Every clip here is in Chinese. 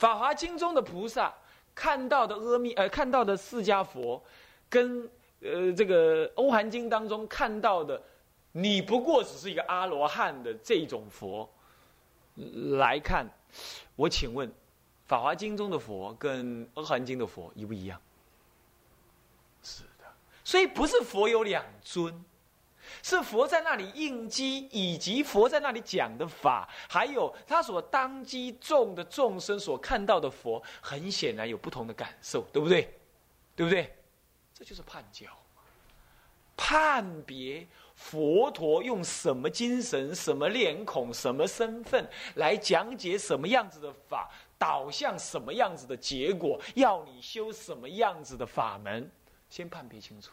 法华经》中的菩萨看到的阿弥，呃，看到的释迦佛，跟呃这个《欧韩经》当中看到的，你不过只是一个阿罗汉的这种佛来看，我请问，《法华经》中的佛跟《欧韩经》的佛一不一样？是的，所以不是佛有两尊。是佛在那里应机，以及佛在那里讲的法，还有他所当机众的众生所看到的佛，很显然有不同的感受，对不对？对不对？这就是判教，判别佛陀用什么精神、什么脸孔、什么身份来讲解什么样子的法，导向什么样子的结果，要你修什么样子的法门，先判别清楚。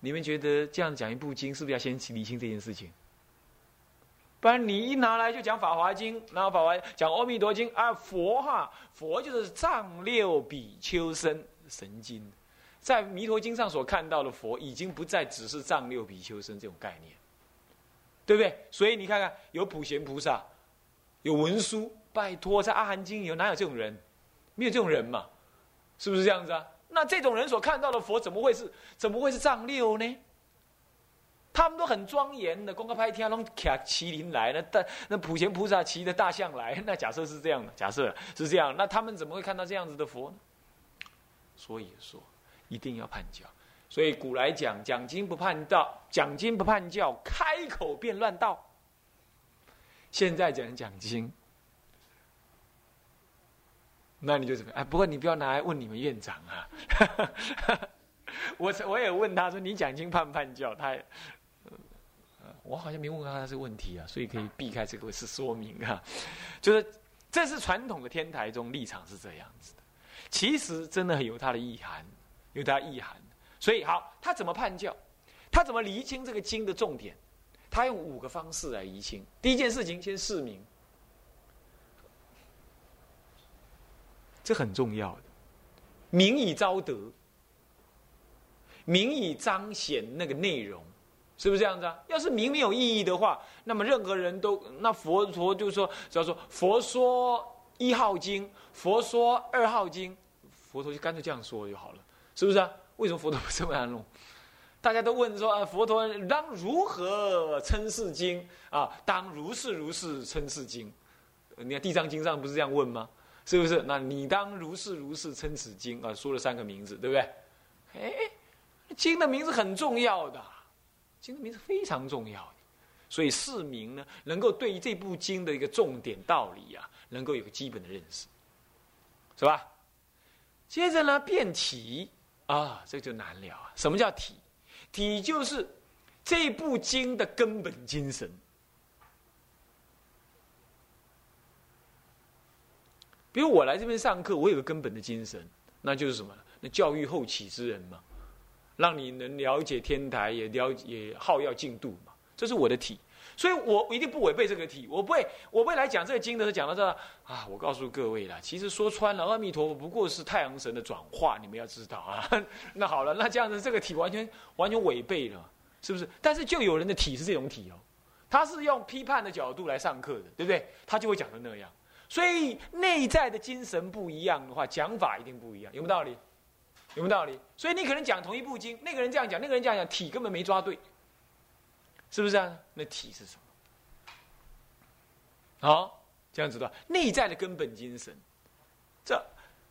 你们觉得这样讲一部经，是不是要先理清这件事情？不然你一拿来就讲《法华经》，然后《法华》讲《阿弥陀经》啊，佛哈，佛就是藏六比丘僧神经，在《弥陀经》上所看到的佛，已经不再只是藏六比丘僧这种概念，对不对？所以你看看，有普贤菩萨，有文殊，拜托，在《阿含经》有哪有这种人？没有这种人嘛？是不是这样子啊？那这种人所看到的佛怎么会是怎么会是藏六呢？他们都很庄严的，公开拍天龙骑麒麟来，那大那普贤菩萨骑着大象来，那假设是这样的，假设是这样，那他们怎么会看到这样子的佛呢？所以说一定要判教。所以古来讲讲经不判道，讲经不判教，开口便乱道。现在讲讲经。那你就怎么？哎，不过你不要拿来问你们院长啊！我我也问他说：“你讲经判不判教？”他也，我好像没问过他这个问题啊，所以可以避开这个是说明啊。就是这是传统的天台中立场是这样子的，其实真的有它的意涵，有它意涵。所以好，他怎么判教？他怎么厘清这个经的重点？他用五个方式来厘清。第一件事情，先示明。这很重要的，名以昭德，名以彰显那个内容，是不是这样子啊？要是名没有意义的话，那么任何人都那佛陀就说，只要说佛说一号经，佛说二号经，佛陀就干脆这样说就好了，是不是啊？为什么佛陀不这么样弄？大家都问说啊，佛陀当如何称是经啊？当如是如是称是经？你看地藏经上不是这样问吗？是不是？那你当如是如是称此经啊？说了三个名字，对不对？哎，经的名字很重要的，经的名字非常重要的，所以市民呢，能够对于这部经的一个重点道理啊，能够有个基本的认识，是吧？接着呢，辩体啊，这就难了啊。什么叫体？体就是这部经的根本精神。比如我来这边上课，我有个根本的精神，那就是什么？那教育后起之人嘛，让你能了解天台，也了也好要进度嘛，这是我的体，所以我一定不违背这个体，我不会，我不会来讲这个经的时候讲到这啊，我告诉各位啦，其实说穿了，阿弥陀佛不过是太阳神的转化，你们要知道啊。那好了，那这样子这个体完全完全违背了，是不是？但是就有人的体是这种体哦，他是用批判的角度来上课的，对不对？他就会讲成那样。所以内在的精神不一样的话，讲法一定不一样，有没有道理？有没有道理？所以你可能讲同一部经，那个人这样讲，那个人这样讲，体根本没抓对，是不是啊？那体是什么？好，这样子的内在的根本精神。这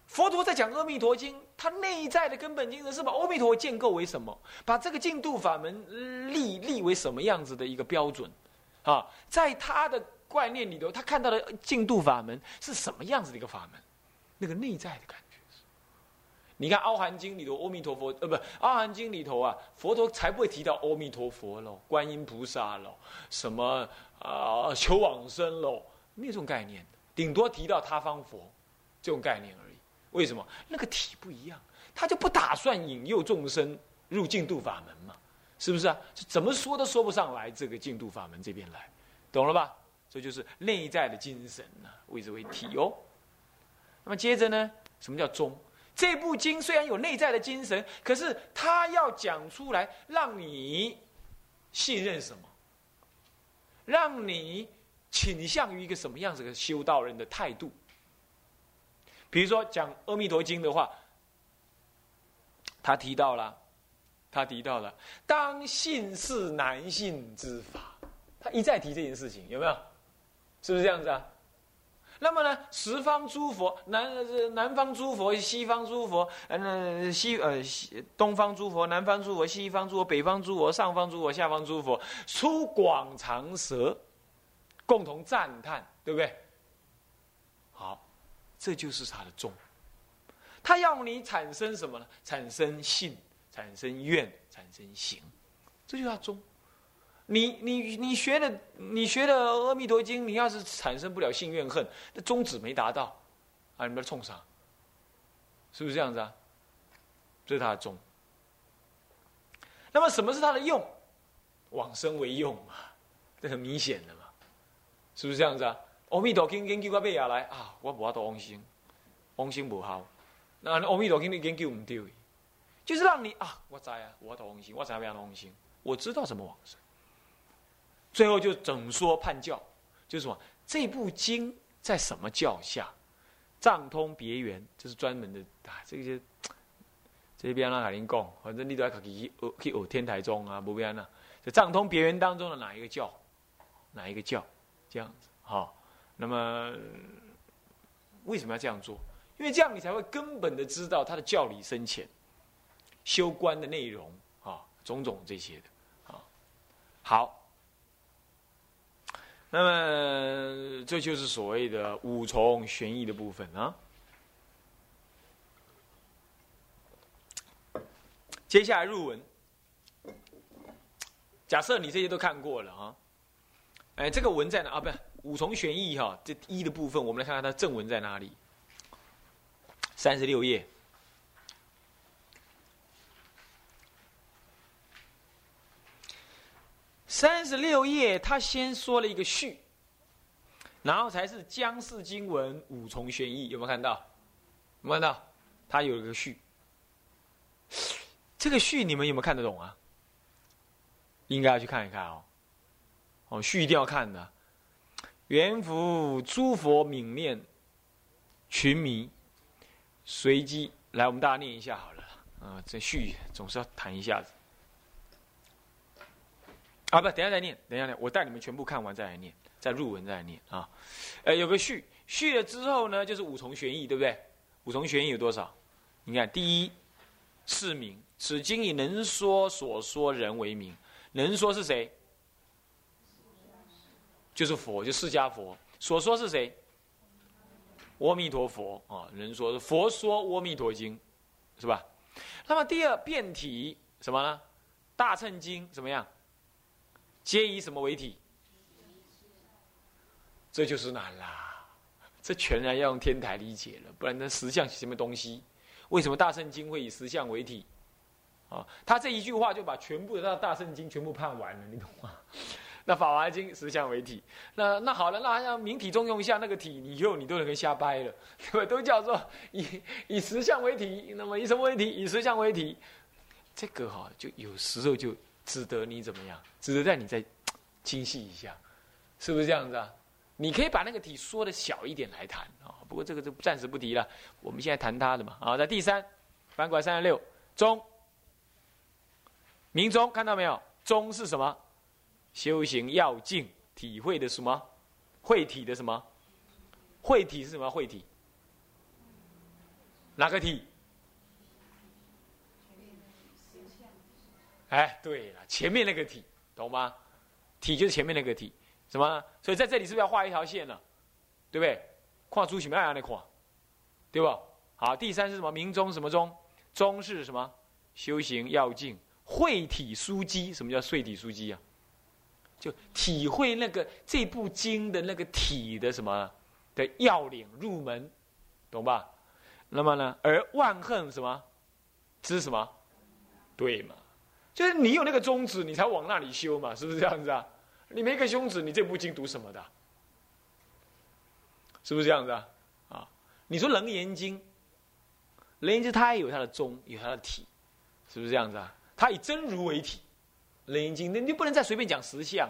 佛陀在讲《阿弥陀经》，他内在的根本精神是把阿弥陀建构为什么？把这个净度法门立立为什么样子的一个标准？啊，在他的。观念里头，他看到的净度法门是什么样子的一个法门？那个内在的感觉是。你看《阿含经》里头，阿弥陀佛，呃，不，《阿含经》里头啊，佛陀才不会提到阿弥陀佛喽，观音菩萨喽，什么啊，求往生喽，没有这种概念顶多提到他方佛这种概念而已。为什么？那个体不一样，他就不打算引诱众生入净度法门嘛？是不是啊？怎么说都说不上来这个净度法门这边来，懂了吧？这就是内在的精神呢，谓之为体哦。那么接着呢，什么叫宗？这部经虽然有内在的精神，可是它要讲出来，让你信任什么？让你倾向于一个什么样子的修道人的态度？比如说讲《阿弥陀经》的话，他提到了，他提到了当信是难信之法，他一再提这件事情，有没有？是不是这样子啊？那么呢，十方诸佛，南南方诸佛，西方诸佛，呃，西呃西东方诸佛，南方诸佛，西方诸佛，北方诸佛，上方诸佛，下方诸佛，出广长舌，共同赞叹，对不对？好，这就是他的宗。他要你产生什么呢？产生信，产生愿，产生行，这就叫宗。你你你学的你学的《阿弥陀经》，你要是产生不了性怨恨，那宗旨没达到，啊，你们冲啥？是不是这样子啊？这是他的宗。那么什么是他的用？往生为用嘛，这很明显的嘛，是不是这样子啊？《阿弥陀经》研究到背下来啊，我无法度往生，往生不好。那《阿弥陀经》你研究唔对，就是让你啊，我知啊，我度往生，我知要样往生，我知道怎么往生。最后就整说判教，就是什么？这部经在什么教下？藏通别圆，这是专门的啊。这些这边让海林讲，反正你都要去去去学天台宗啊，不变啊。这藏通别圆当中的哪一个教？哪一个教？这样子好。那么为什么要这样做？因为这样你才会根本的知道他的教理深浅、修观的内容啊，种种这些的啊。好。那么，这就是所谓的五重玄义的部分啊。接下来入文，假设你这些都看过了啊，哎，这个文在哪啊？不是五重玄义哈，这一的部分，我们来看看它正文在哪里。三十六页。三十六页，他先说了一个序，然后才是江氏经文五重玄义，有没有看到？有没有看到？他有一个序，这个序你们有没有看得懂啊？应该要去看一看哦。哦，序一定要看的。元福诸佛泯念群迷，随机来，我们大家念一下好了。啊，这序总是要谈一下子。啊，不，等下再念，等下念，我带你们全部看完再来念，再入文再来念啊。呃，有个序，序了之后呢，就是五重玄义，对不对？五重玄义有多少？你看，第一，是名，此经以能说所说人为名，能说是谁？就是佛，就释迦佛。所说是谁？阿弥陀佛啊，能说是佛说《阿弥陀经》，是吧？那么第二变体什么呢？大乘经怎么样？皆以什么为体？这就是难啦，这全然要用天台理解了，不然那实相是什么东西？为什么大圣经会以实相为体？啊，他这一句话就把全部的那大圣经全部判完了，你懂吗？那法华经实相为体，那那好了，那要明体中用一下那个体，你以后你都能跟瞎掰了，对吧？都叫做以以实相为体，那么以什么为体？以实相为体，这个哈就有时候就。值得你怎么样？值得在你再精细一下，是不是这样子啊？你可以把那个题缩的小一点来谈啊。不过这个就暂时不提了。我们现在谈他的嘛。好，在第三，翻过来三十六，中，明中看到没有？中是什么？修行要境，体会的什么？会体的什么？会体是什么？会体？哪个体？哎，对了，前面那个体，懂吗？体就是前面那个体，什么？所以在这里是不是要画一条线呢？对不对？跨出什么样的跨？对吧？好，第三是什么？明中什么中？中是什么？修行要境，会体枢机。什么叫碎体枢机啊？就体会那个这部经的那个体的什么的要领入门，懂吧？那么呢？而万恨什么？知什么？对嘛？就是你有那个宗旨，你才往那里修嘛，是不是这样子啊？你没个宗旨，你这部经读什么的？是不是这样子啊？啊，你说《楞严经》，《楞严经》它也有它的宗，有它的体，是不是这样子啊？它以真如为体，《楞严经》那你不能再随便讲实相，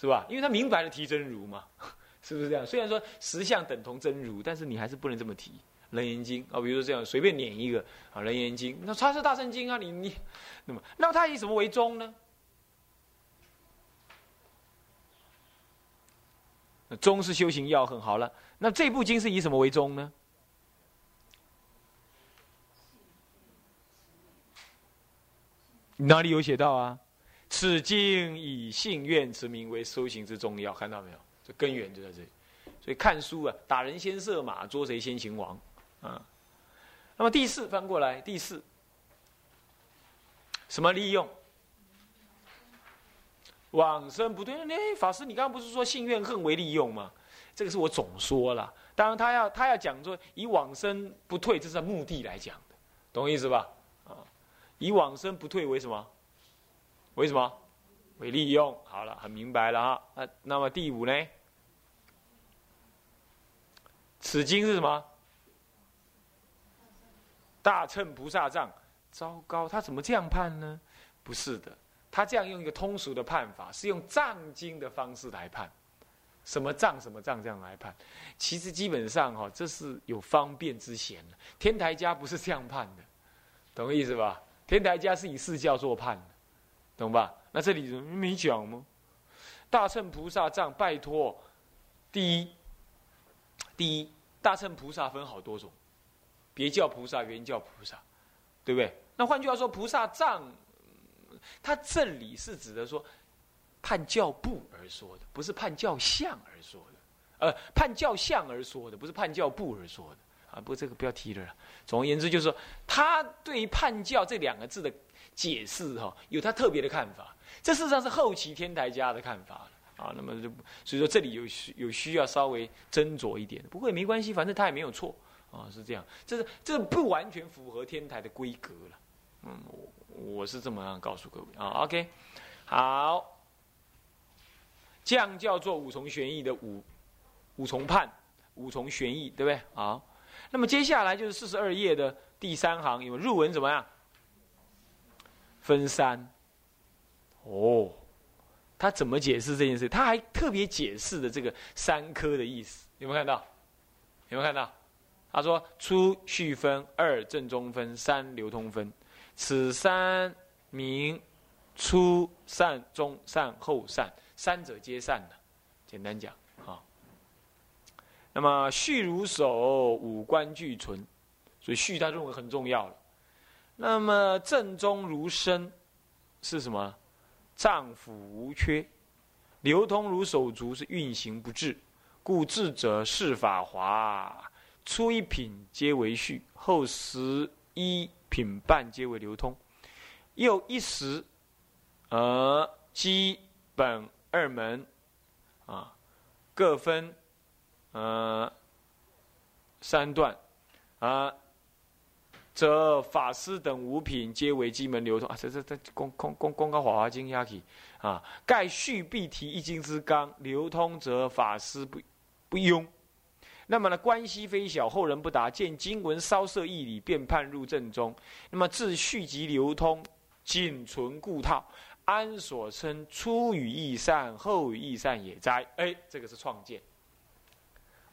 是吧？因为它明白了提真如嘛，是不是这样？虽然说实相等同真如，但是你还是不能这么提。楞严经啊，比如说这样随便捻一个啊，楞严经，那它是大圣经啊，你你，那么那么它以什么为宗呢？宗是修行要很好了。那这部经是以什么为宗呢？哪里有写到啊？此经以信愿持名为修行之重要，看到没有？这根源就在这里。所以看书啊，打人先射马，捉贼先擒王。啊，那么第四翻过来，第四什么利用？往生不对，那法师，你刚刚不是说信怨恨为利用吗？这个是我总说了，当然他要他要讲说以往生不退，这是目的来讲的，懂我意思吧？啊，以往生不退为什么？为什么？为利用。好了，很明白了啊。那那么第五呢？此经是什么？大乘菩萨藏，糟糕，他怎么这样判呢？不是的，他这样用一个通俗的判法，是用藏经的方式来判，什么藏什么藏这样来判。其实基本上哈，这是有方便之嫌的。天台家不是这样判的，懂意思吧？天台家是以四教做判的，懂吧？那这里没讲吗？大乘菩萨藏，拜托，第一，第一，大乘菩萨分好多种。别叫菩萨，原叫菩萨，对不对？那换句话说，菩萨藏，他这里是指的说，判教部而说的，不是判教相而说的，呃，判教相而说的，不是判教部而说的啊。不过这个不要提了。总而言之，就是说，他对于判教这两个字的解释，哈，有他特别的看法。这事实上是后期天台家的看法啊。那么就所以说，这里有需有需要稍微斟酌一点。不过也没关系，反正他也没有错。啊，是这样，这是这不完全符合天台的规格了。嗯，我我是这么样告诉各位啊。OK，好，这样叫做五重玄义的五五重判，五重玄义，对不对？好，那么接下来就是四十二页的第三行，有入文怎么样？分三。哦，他怎么解释这件事？他还特别解释的这个三科的意思，有没有看到？有没有看到？他说：初序分，二正中分，三流通分。此三名初善、中善、后善，三者皆善的。简单讲，啊。那么序如手，五官俱存，所以序他认为很重要了。那么正中如身，是什么？脏腑无缺，流通如手足，是运行不滞。故智者是法华。初一品皆为序，后十一品半皆为流通，又一时而基本二门啊，各分呃三段啊，则法师等五品皆为基门流通啊。这这这公公公公告华华经压起啊，盖序必提一经之纲，流通则法师不不庸。那么呢，关系非小，后人不答。见经文稍涉义理，便判入正中。那么自续集流通，仅存故套，安所称初语义善，后语义善也哉？哎，这个是创建。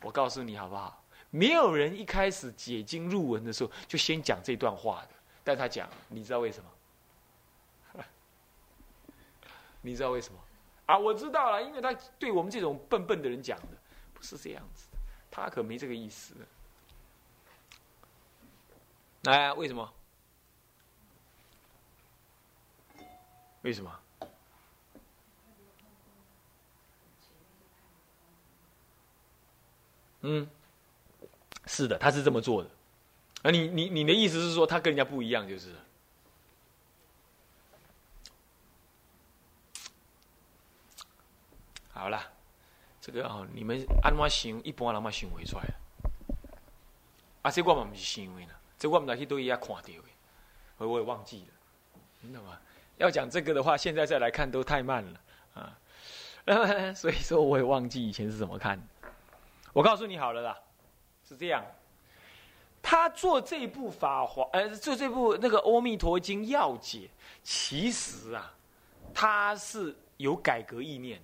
我告诉你好不好？没有人一开始解经入文的时候就先讲这段话的。但他讲，你知道为什么？你知道为什么？啊，我知道了，因为他对我们这种笨笨的人讲的，不是这样子。他可没这个意思。来，为什么？为什么？嗯，是的，他是这么做的。啊，你你你的意思是说他跟人家不一样，就是？好了。这个哦，你们安怎想，一般人嘛想会出来。啊，这我嘛不是想的呢，这我们哪去都伊也看到的，我我也忘记了，你懂吗？要讲这个的话，现在再来看都太慢了啊。所以说，我也忘记以前是怎么看。我告诉你好了啦，是这样。他做这部法华，呃，做这部那个《阿弥陀经要解》，其实啊，他是有改革意念。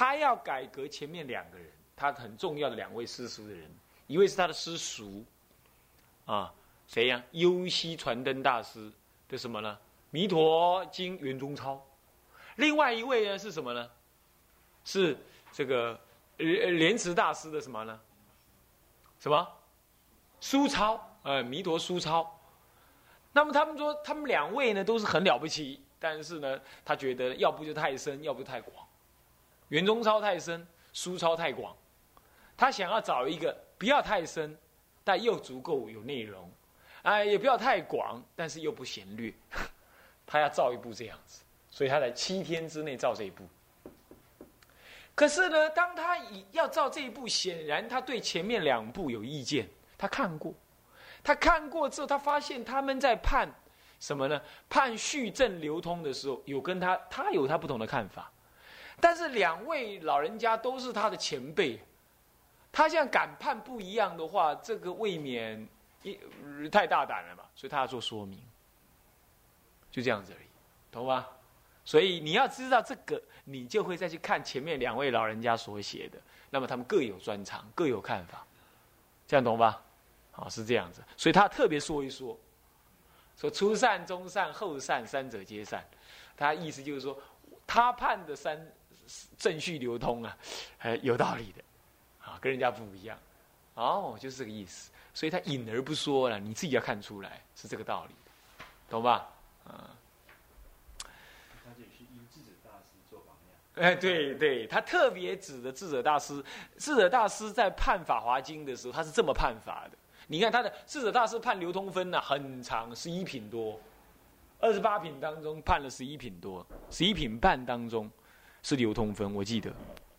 他要改革前面两个人，他很重要的两位师叔的人，一位是他的师叔，啊，谁呀？优西传灯大师的什么呢？弥陀经圆中抄。另外一位呢是什么呢？是这个莲莲池大师的什么呢？什么？苏超，呃，弥陀苏超。那么他们说，他们两位呢都是很了不起，但是呢，他觉得要不就太深，要不太广。圆中超太深，书超太广。他想要找一个不要太深，但又足够有内容，哎，也不要太广，但是又不嫌略。他要造一部这样子，所以他在七天之内造这一部。可是呢，当他以要造这一部，显然他对前面两部有意见。他看过，他看过之后，他发现他们在判什么呢？判续证流通的时候，有跟他他有他不同的看法。但是两位老人家都是他的前辈，他像敢判不一样的话，这个未免一太大胆了嘛。所以他要做说明，就这样子而已，懂吗？所以你要知道这个，你就会再去看前面两位老人家所写的，那么他们各有专长，各有看法，这样懂吧？啊，是这样子，所以他特别说一说，说初善、中善、后善，三者皆善。他意思就是说，他判的三正序流通啊，哎有道理的，啊，跟人家不一样。哦，就是这个意思。所以他隐而不说了，你自己要看出来是这个道理，懂吧？啊。他这是以智者大师做榜样。哎，对对，他特别指的智者大师，智者大师在判《法华经》的时候，他是这么判法的。你看他的智者大师判流通分呢，很长，十一品多，二十八品当中判了十一品多，十一品半当中是流通分，我记得，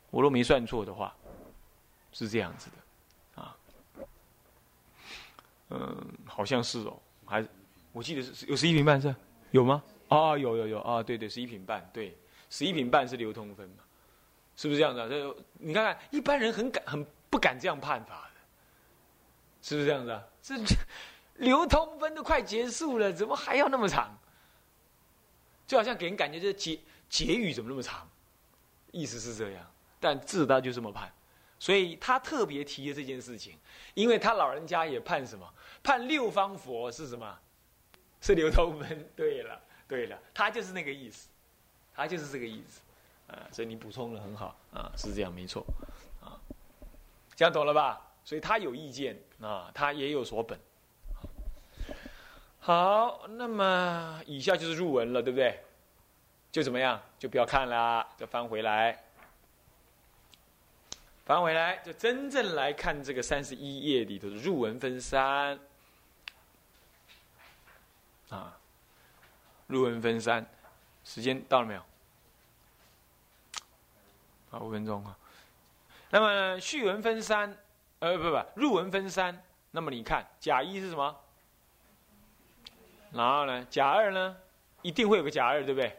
我若没算错的话，是这样子的，啊，嗯，好像是哦，还我记得是有十一品半是？有吗？啊，有有有啊，对对，十一品半，对，十一品半是流通分嘛，是不是这样子？啊这你看看，一般人很敢很不敢这样判法。是不是这样子啊？这 流通分都快结束了，怎么还要那么长？就好像给人感觉这结结语怎么那么长？意思是这样，但字他就这么判，所以他特别提了这件事情，因为他老人家也判什么？判六方佛是什么？是流头门。对了，对了，他就是那个意思，他就是这个意思，啊，所以你补充的很好，啊，是这样，没错，啊，这样懂了吧？所以他有意见啊，他也有所本。好，那么以下就是入文了，对不对？就怎么样？就不要看了，就翻回来，翻回来，就真正来看这个三十一页里头的入文分三啊，入文分三，时间到了没有？啊，五分钟啊。那么序文分三。呃不不，入文分三，那么你看甲一是什么？然后呢，甲二呢，一定会有个甲二，对不对？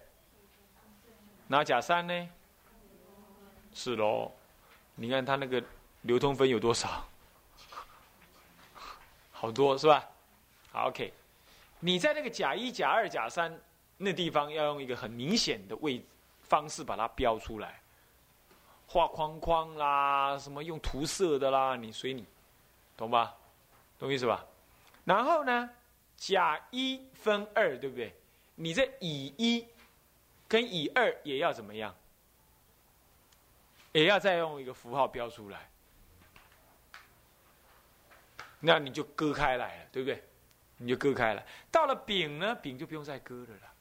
那甲三呢？是喽，你看他那个流通分有多少？好多是吧？好，OK，你在那个甲一、甲二、甲三那地方要用一个很明显的位方式把它标出来。画框框啦，什么用涂色的啦，你随你，懂吧？懂意思吧？然后呢，甲一分二，对不对？你在乙一跟乙二也要怎么样？也要再用一个符号标出来，那你就割开来了，对不对？你就割开了。到了丙呢，丙就不用再割了啦。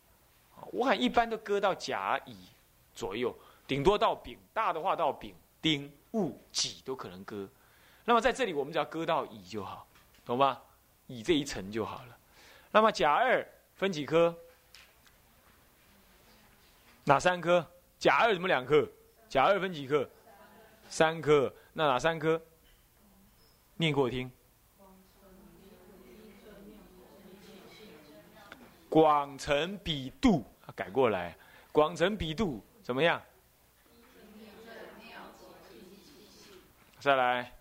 我看一般都割到甲乙左右。顶多到丙，大的话到丙、丁、戊、己都可能割。那么在这里，我们只要割到乙就好，懂吧？乙这一层就好了。那么甲二分几颗？哪三颗？甲二怎么两颗？甲二分几颗？三颗。那哪三颗？念给我听。广成比度，改过来。广成比度怎么样？再来，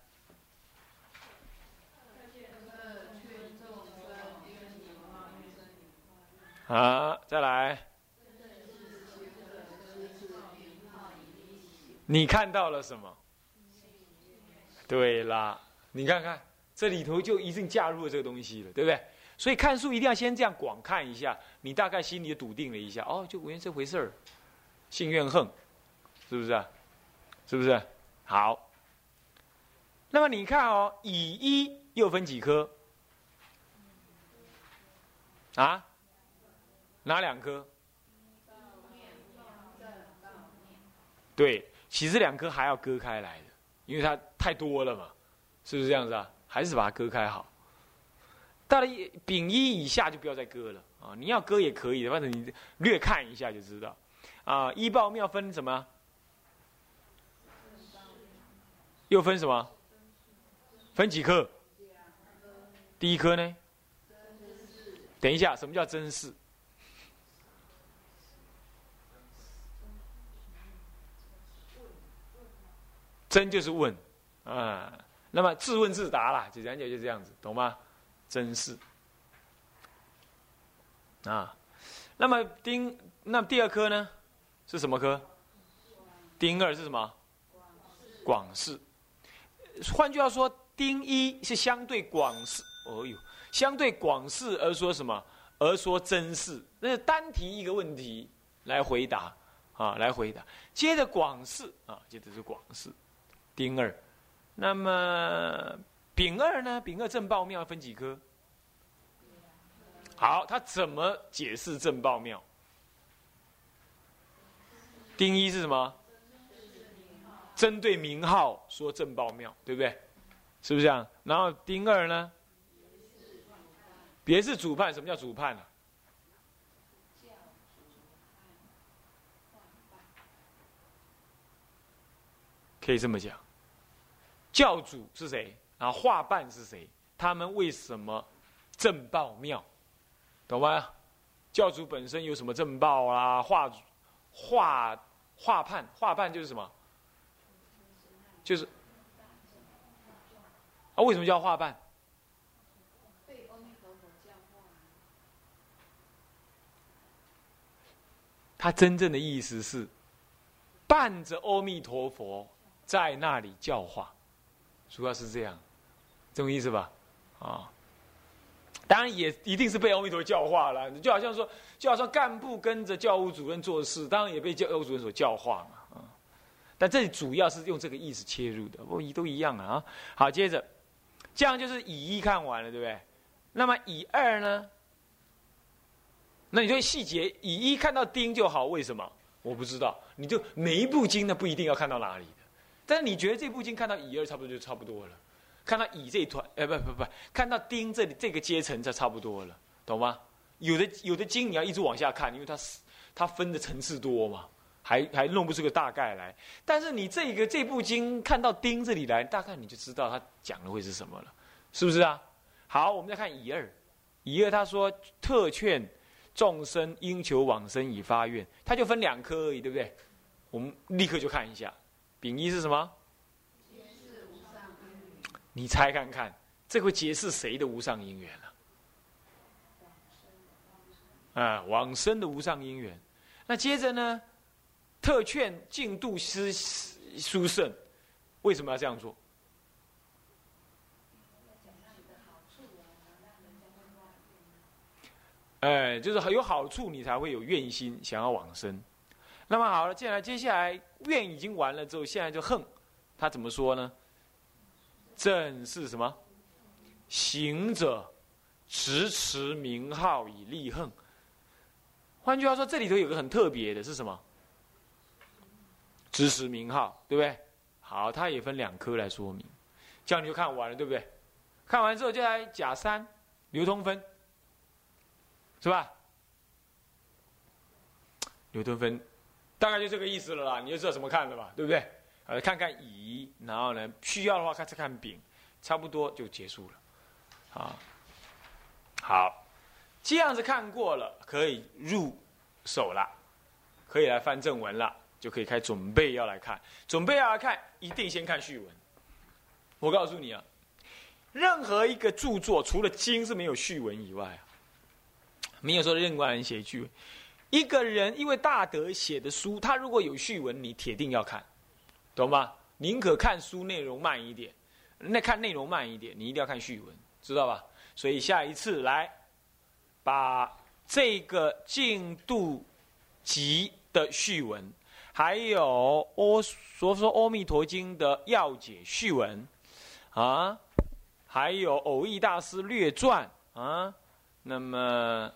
啊，再来，你看到了什么？对啦，你看看这里头就一定加入了这个东西了，对不对？所以看书一定要先这样广看一下，你大概心里笃定了一下，哦，就原来这回事儿，性怨恨，是不是啊？是不是？好。那么你看哦，乙一又分几颗？啊？哪两颗？对，其实两颗还要割开来的，因为它太多了嘛，是不是这样子啊？还是把它割开好。到了丙一以下就不要再割了啊！你要割也可以的，反正你略看一下就知道。啊，一报庙分什么？又分什么？分几颗？第一颗呢？等一下，什么叫真事？真就是问，啊，那么自问自答啦，简单讲就这样子，懂吗？真是，啊，那么丁，那第二科呢，是什么科？丁二是什么？广式。换句话说，丁一是相对广式，哦呦，相对广式而说什么？而说真事，那是单提一个问题来回答，啊，来回答。接着广式啊，接着是广式。丁二，那么丙二呢？丙二正报庙分几颗？好，他怎么解释正报庙？丁一是什么？针对名号说正报庙，对不对？是不是这样？然后丁二呢？别是主判，什么叫主判呢？可以这么讲。教主是谁？然后画办是谁？他们为什么正报庙？懂吗？教主本身有什么正报啦？画画画判画判就是什么？就是啊？为什么叫画办？他真正的意思是伴着阿弥陀佛在那里教化。主要是这样，这种意思吧，啊，当然也一定是被阿弥陀教化了，就好像说，就好像干部跟着教务主任做事，当然也被教务主任所教化嘛，啊，但这里主要是用这个意思切入的，不一都一样啊。好，接着，这样就是乙一看完了，对不对？那么乙二呢？那你对细节，乙一看到丁就好，为什么？我不知道，你就每一部经呢不一定要看到哪里。但是你觉得这部经看到乙二差不多就差不多了，看到乙这一团，哎不不不，看到丁这里这个阶层就差不多了，懂吗？有的有的经你要一直往下看，因为它它分的层次多嘛，还还弄不出个大概来。但是你这个这部经看到丁这里来，大概你就知道他讲的会是什么了，是不是啊？好，我们再看乙二，乙二他说特劝众生应求往生以发愿，他就分两科而已，对不对？我们立刻就看一下。丙一是什么？你猜看看，这会解释谁的无上因缘了？啊，往生的无上因缘。那接着呢？特劝净度师书圣，为什么要这样做？哎，就是有好处，你才会有愿心，想要往生。那么好了，接下来接下来愿已经完了之后，现在就恨，他怎么说呢？正是什么？行者持持名号以立恨。换句话说，这里头有个很特别的是什么？持持名号，对不对？好，它也分两科来说明，这样你就看完了，对不对？看完之后就来甲三流通分，是吧？流通分。大概就这个意思了啦，你就知道怎么看了吧，对不对？呃，看看乙，然后呢，需要的话开始看丙，差不多就结束了。啊，好，这样子看过了，可以入手了，可以来翻正文了，就可以开准备要来看，准备要来看，一定先看序文。我告诉你啊，任何一个著作，除了经是没有序文以外啊，没有说任何人写序。一个人因为大德写的书，他如果有序文，你铁定要看，懂吗？宁可看书内容慢一点，那看内容慢一点，你一定要看序文，知道吧？所以下一次来把这个进度集的序文，还有阿所说《阿弥陀经》的要解序文啊，还有偶益大师略传啊，那么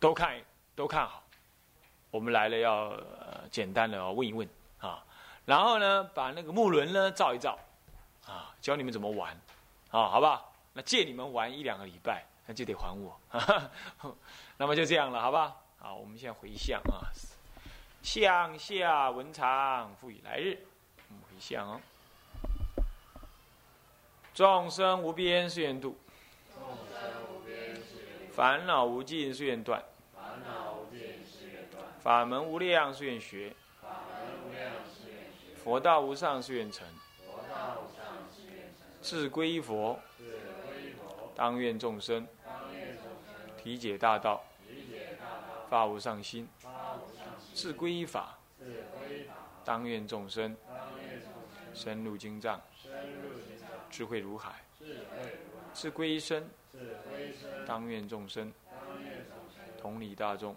都看都看好。我们来了要、呃、简单的问一问啊，然后呢，把那个木轮呢照一照啊，教你们怎么玩啊，好不好？那借你们玩一两个礼拜，那就得还我。那么就这样了，好吧？好，我们现在回向啊，向下文长，复以来日。我们回向哦。众生无边誓愿度，烦恼无尽誓愿断，法门无量誓愿学，佛道无上誓愿成，志归依佛，当愿众生。体解大道，发无上心，志归依法，当愿众生。深入经藏，智慧如海，志归一生，当愿众生。同理大众，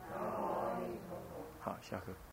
好，下课。